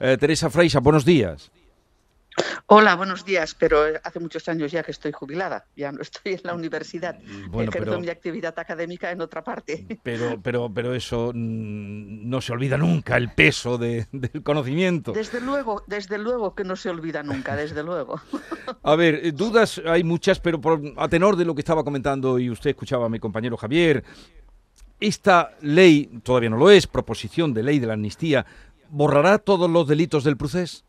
Eh, Teresa Freisa, buenos días. Hola, buenos días, pero hace muchos años ya que estoy jubilada, ya no estoy en la universidad, mm, bueno, ejerzo mi actividad académica en otra parte. Pero, pero, pero eso mm, no se olvida nunca, el peso del conocimiento. Desde luego, desde luego que no se olvida nunca, desde luego. A ver, eh, dudas hay muchas, pero por, a tenor de lo que estaba comentando y usted escuchaba a mi compañero Javier, esta ley, todavía no lo es, proposición de ley de la amnistía, ¿borrará todos los delitos del procés?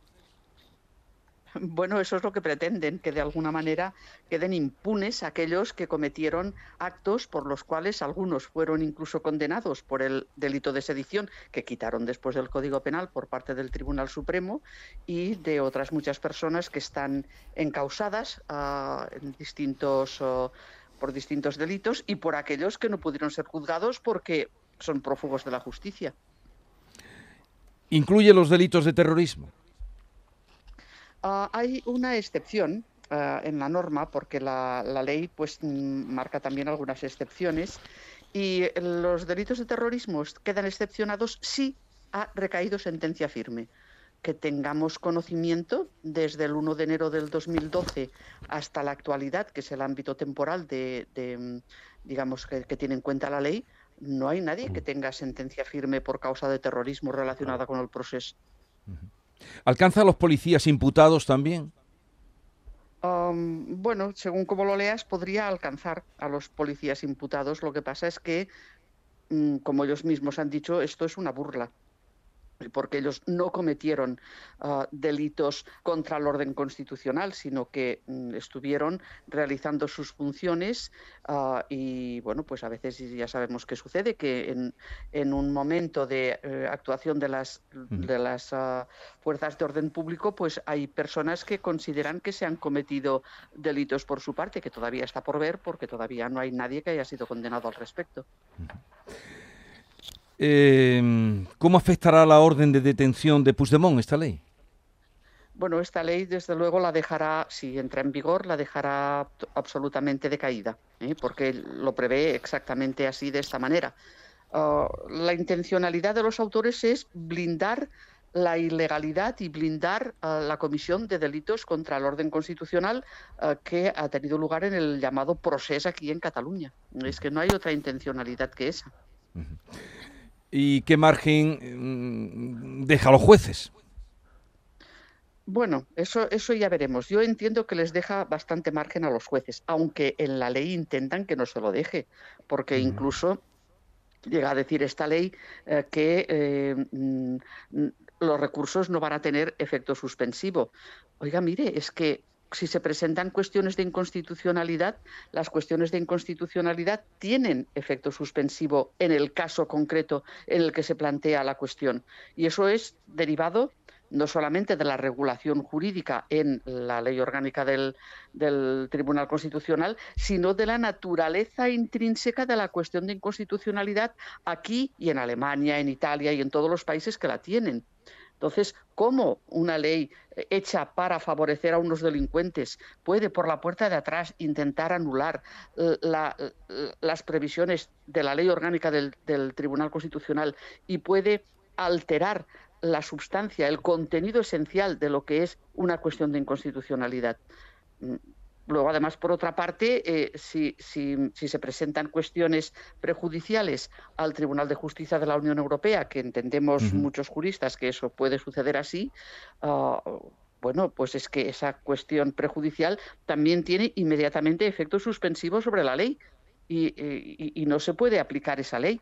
Bueno, eso es lo que pretenden, que de alguna manera queden impunes aquellos que cometieron actos por los cuales algunos fueron incluso condenados por el delito de sedición, que quitaron después del Código Penal por parte del Tribunal Supremo, y de otras muchas personas que están encausadas uh, en distintos, uh, por distintos delitos y por aquellos que no pudieron ser juzgados porque son prófugos de la justicia. ¿Incluye los delitos de terrorismo? Uh, hay una excepción uh, en la norma, porque la, ley pues, mm, marca también algunas excepciones, y los delitos de terrorismo quedan excepcionados si ha recaído sentencia firme. Que tengamos conocimiento desde el 1 de enero del 2012 hasta la actualidad, que es el ámbito temporal de, de mm, digamos, que, tiene en cuenta la ley, no hay nadie que tenga sentencia firme por causa de terrorismo relacionada con el proceso. ¿Alcanza a los policías imputados también? Um, bueno, según como lo leas, podría alcanzar a los policías imputados. Lo que pasa es que, mm, como ellos mismos han dicho, esto es una burla porque ellos no cometieron uh, delitos contra el orden constitucional, sino que mm, estuvieron realizando sus funciones uh, y, bueno, pues a veces ya sabemos qué sucede, que en, en un momento de uh, actuación de las, de las fuerzas de orden público, pues hay personas que consideran que se han cometido delitos por su parte, que todavía está por ver, porque todavía no hay nadie que haya sido condenado al respecto. Eh, ¿Cómo afectará la orden de detención de Puigdemont esta ley? Bueno, esta ley, desde luego, la dejará, si entra en vigor, la dejará absolutamente decaída, ¿eh? porque lo prevé exactamente así, de esta manera. Uh, la intencionalidad de los autores es blindar la ilegalidad y blindar uh, la comisión de delitos contra el orden constitucional uh, que ha tenido lugar en el llamado proceso aquí en Cataluña. Es que no hay otra intencionalidad que esa. Uh -huh. ¿Y qué margen mm, deja a los jueces? Bueno, eso, eso ya veremos. Yo entiendo que les deja bastante margen a los jueces, aunque en la ley intentan que no se lo deje, porque incluso llega a decir esta ley eh, que eh, mm, los recursos no van a tener efecto suspensivo. Oiga, mire, es que si se presentan cuestiones de inconstitucionalidad, las cuestiones de inconstitucionalidad tienen efecto suspensivo en el caso concreto en el que se plantea la cuestión. Y eso es derivado no solamente de la regulación jurídica en la ley orgánica del, Tribunal Constitucional, sino de la naturaleza intrínseca de la cuestión de inconstitucionalidad aquí y en Alemania, en Italia y en todos los países que la tienen. Entonces, ¿cómo una ley hecha para favorecer a unos delincuentes puede por la puerta de atrás intentar anular la, las previsiones de la ley orgánica del, del Tribunal Constitucional y puede alterar la sustancia, el contenido esencial de lo que es una cuestión de inconstitucionalidad? Luego, además, por otra parte, eh, si, si, si, se presentan cuestiones prejudiciales al Tribunal de Justicia de la Unión Europea, que entendemos uh -huh. muchos juristas que eso puede suceder así, uh, bueno, pues es que esa cuestión prejudicial también tiene inmediatamente efecto suspensivo sobre la ley y, y, y no se puede aplicar esa ley.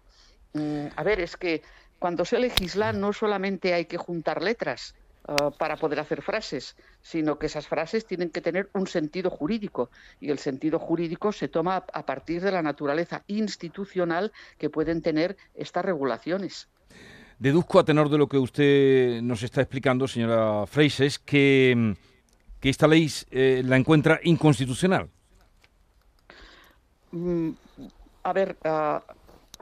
Mm, a ver, es que cuando se legisla no solamente hay que juntar letras, Uh, para poder hacer frases, sino que esas frases tienen que tener un sentido jurídico y el sentido jurídico se toma a partir de la naturaleza institucional que pueden tener estas regulaciones. Deduzco a tenor de lo que usted nos está explicando, señora Freises, que, que esta ley eh, la encuentra inconstitucional. Mm, a ver, uh,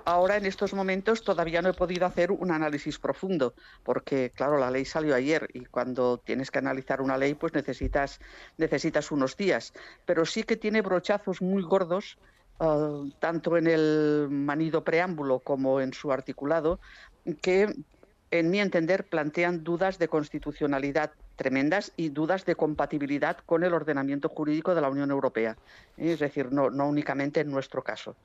ahora en estos momentos todavía no he podido hacer un análisis profundo, porque claro, la ley salió ayer y cuando tienes que analizar una ley, pues necesitas, necesitas unos días. Pero sí que tiene brochazos muy gordos, uh, tanto en el manido preámbulo como en su articulado, que en mi entender, plantean dudas de constitucionalidad tremendas y dudas de compatibilidad con el ordenamiento jurídico de la Unión Europea. Es decir, no únicamente en nuestro caso.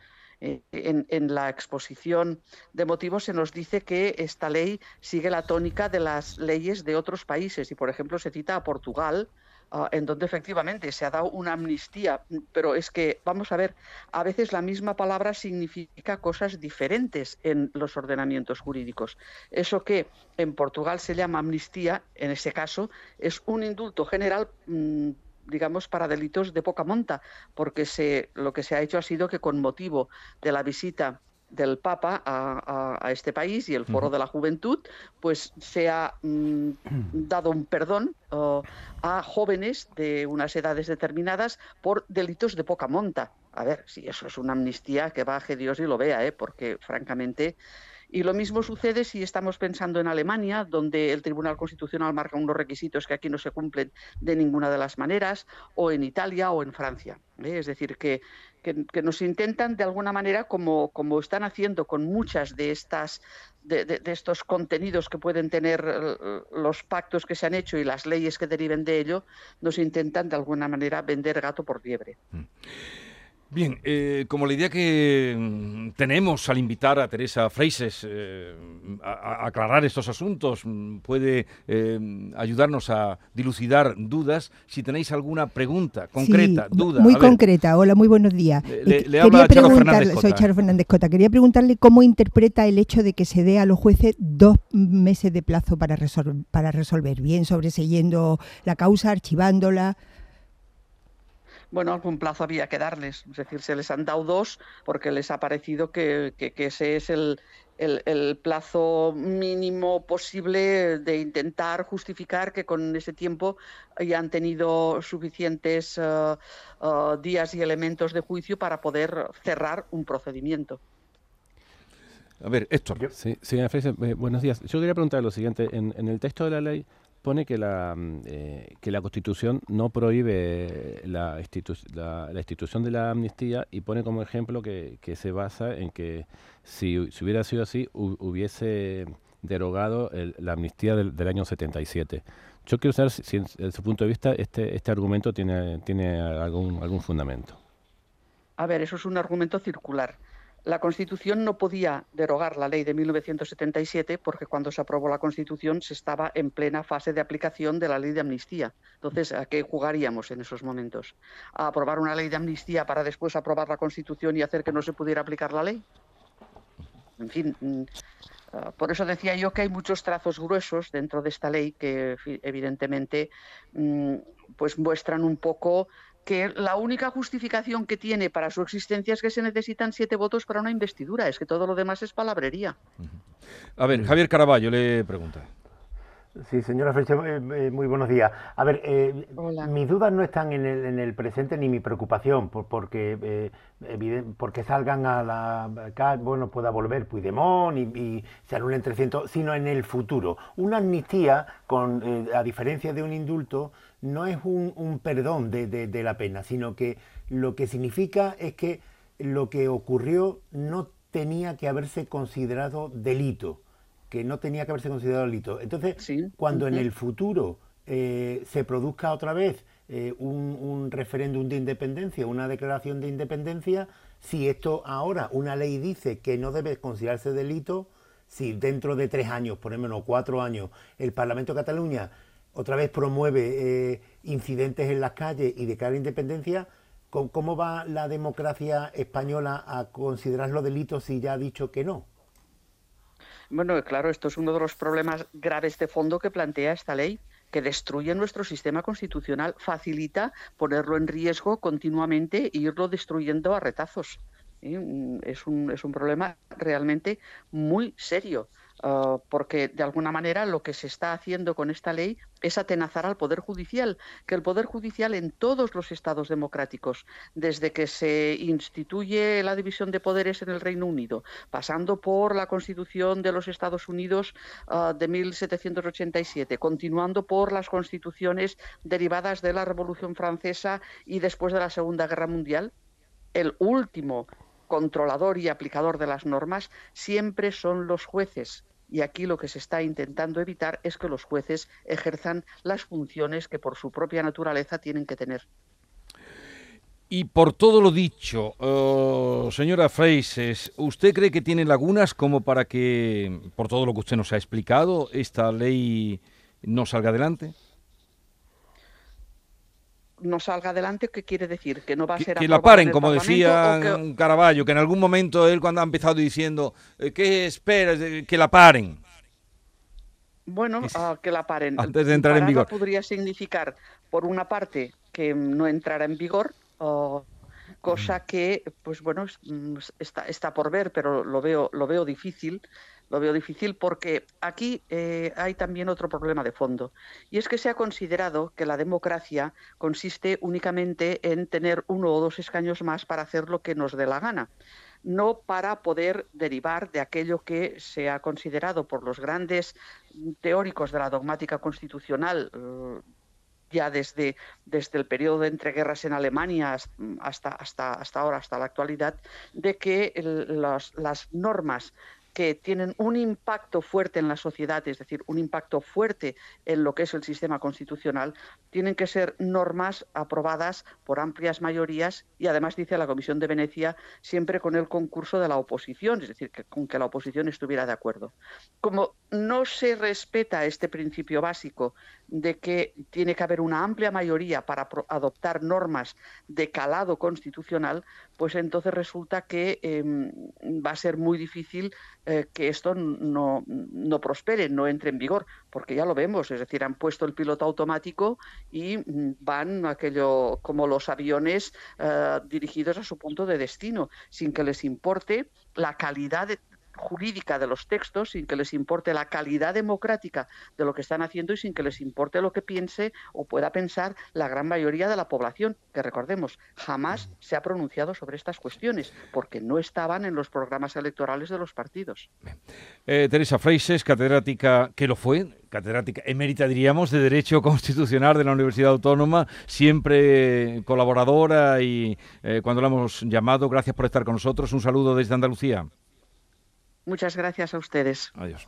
Eh, en, la exposición de motivos se nos dice que esta ley sigue la tónica de las leyes de otros países y, por ejemplo, se cita a Portugal, ah, en donde efectivamente se ha dado una amnistía, pero es que, vamos a ver, a veces la misma palabra significa cosas diferentes en los ordenamientos jurídicos. Eso que en Portugal se llama amnistía, en ese caso, es un indulto general. Mm, digamos, para delitos de poca monta, porque se, lo que se ha hecho ha sido que con motivo de la visita del Papa a, este país y el Foro de la Juventud, pues se ha mm, dado un perdón a jóvenes de unas edades determinadas por delitos de poca monta. A ver, si eso es una amnistía, que baje Dios y lo vea, ¿eh? porque francamente y lo mismo sucede si estamos pensando en Alemania, donde el Tribunal Constitucional marca unos requisitos que aquí no se cumplen de ninguna de las maneras, o en Italia o en Francia. ¿eh? Es decir, que, que, nos intentan de alguna manera, como, como están haciendo con muchas de estas de, estos contenidos que pueden tener eh, los pactos que se han hecho y las leyes que deriven de ello, nos intentan de alguna manera vender gato por liebre. Mm. Bien, eh, como la idea que mm, tenemos al invitar a Teresa Freises eh, a, aclarar estos asuntos mm, puede eh, ayudarnos a dilucidar dudas, si tenéis alguna pregunta concreta, duda. Muy concreta, hola, muy buenos días. Le, quería preguntarle, soy Charo Fernández Cota, quería preguntarle cómo interpreta el hecho de que se dé a los jueces dos meses de plazo para, para resolver, bien sobreseyendo la causa, archivándola bueno, algún plazo había que darles. Es decir, se les han dado dos porque les ha parecido que, ese es el, plazo mínimo posible de intentar justificar que con ese tiempo ya han tenido suficientes eh, días y elementos de juicio para poder cerrar un procedimiento. A ver, Héctor. Sí, señora eh, buenos días. Yo quería preguntar lo siguiente. en el texto de la ley pone que la, mm, eh, que la Constitución no prohíbe la, institución de la amnistía y pone como ejemplo que, se basa en que si, hubiera sido así hubiese derogado la amnistía del, año 77. Yo quiero saber si, desde su punto de vista este, este argumento tiene, tiene algún, algún fundamento. A ver, eso es un argumento circular. La Constitución no podía derogar la ley de 1977 porque cuando se aprobó la Constitución se estaba en plena fase de aplicación de la ley de amnistía. Entonces, ¿a qué jugaríamos en esos momentos? ¿A aprobar una ley de amnistía para después aprobar la Constitución y hacer que no se pudiera aplicar la ley? En fin, mm, ah, por eso decía yo que hay muchos trazos gruesos dentro de esta ley que evidentemente mm, pues muestran un poco que la única justificación que tiene para su existencia es que se necesitan siete votos para una investidura, es que todo lo demás es palabrería. A ver, Javier Caraballo le pregunta. Sí, señora Freche, eh, eh, muy buenos días. A ver, eh, mis dudas no están en el, presente ni mi preocupación, porque porque salgan a la bueno, pueda volver Puigdemont y, y se anulen 300, sino en el futuro. Una amnistía, con, a diferencia de un indulto, no es un, perdón de, la pena, sino que lo que significa es que lo que ocurrió no tenía que haberse considerado delito, que no tenía que haberse considerado delito. Entonces, cuando en el futuro eh, se produzca otra vez eh, un, un, referéndum de independencia, una declaración de independencia, si esto ahora una ley dice que no debe considerarse delito, si dentro de tres años, por ejemplo, cuatro años, el Parlamento de Cataluña otra vez promueve eh, incidentes en las calles y declara independencia, ¿cómo va la democracia española a considerarlo delito si ya ha dicho que no? Bueno, claro, esto es uno de los problemas graves de fondo que plantea esta ley que destruye nuestro sistema constitucional, facilita ponerlo en riesgo continuamente e irlo destruyendo a retazos. Mm, es un, es un problema realmente muy serio. Ah, porque de alguna manera lo que se está haciendo con esta ley es atenazar al Poder Judicial, que el Poder Judicial en todos los estados democráticos, desde que se instituye la división de poderes en el Reino Unido, pasando por la Constitución de los Estados Unidos ah, de 1787, continuando por las constituciones derivadas de la Revolución Francesa y después de la Segunda Guerra Mundial, el último controlador y aplicador de las normas siempre son los jueces Y aquí lo que se está intentando evitar es que los jueces ejerzan las funciones que por su propia naturaleza tienen que tener. Y por todo lo dicho, oh, señora Freises, ¿usted cree que tiene lagunas como para que, por todo lo que usted nos ha explicado, esta ley no salga adelante? No salga adelante, ¿qué quiere decir? Que no va a ser Que, la paren, como decía Caraballo, que en algún momento él cuando ha empezado diciendo, eh, ¿qué esperas? Que la paren. Bueno, ah, que la paren. Antes de entrar en vigor. Podría significar, por una parte, que no entrara en vigor, cosa que, pues bueno, mm, está, está por ver, pero lo veo, lo veo difícil. Lo veo difícil porque aquí eh, hay también otro problema de fondo. Y es que se ha considerado que la democracia consiste únicamente en tener uno o dos escaños más para hacer lo que nos dé la gana no para poder derivar de aquello que se ha considerado por los grandes teóricos de la dogmática constitucional eh, ya desde, desde el periodo de entreguerras en Alemania hasta, hasta, hasta ahora, hasta la actualidad, de que las normas que tienen un impacto fuerte en la sociedad, es decir, un impacto fuerte en lo que es el sistema constitucional, tienen que ser normas aprobadas por amplias mayorías y además dice la Comisión de Venecia siempre con el concurso de la oposición, es decir, que, con que la oposición estuviera de acuerdo. Como no se respeta este principio básico de que tiene que haber una amplia mayoría para adoptar normas de calado constitucional, pues entonces resulta que em, va a ser muy difícil eh, que esto no, no, prospere, no entre en vigor, porque ya lo vemos, es decir, han puesto el piloto automático y mm, van aquello como los aviones eh, dirigidos a su punto de destino, sin que les importe la calidad de, jurídica de los textos, sin que les importe la calidad democrática de lo que están haciendo y sin que les importe lo que piense o pueda pensar la gran mayoría de la población, que recordemos, jamás se ha pronunciado sobre estas cuestiones, porque no estaban en los programas electorales de los partidos. Eh, Teresa Freises, catedrática, que lo fue, catedrática emérita, diríamos, de Derecho Constitucional de la Universidad Autónoma, siempre colaboradora y eh, cuando la hemos llamado, gracias por estar con nosotros. Un saludo desde Andalucía. Muchas gracias a ustedes. Adiós.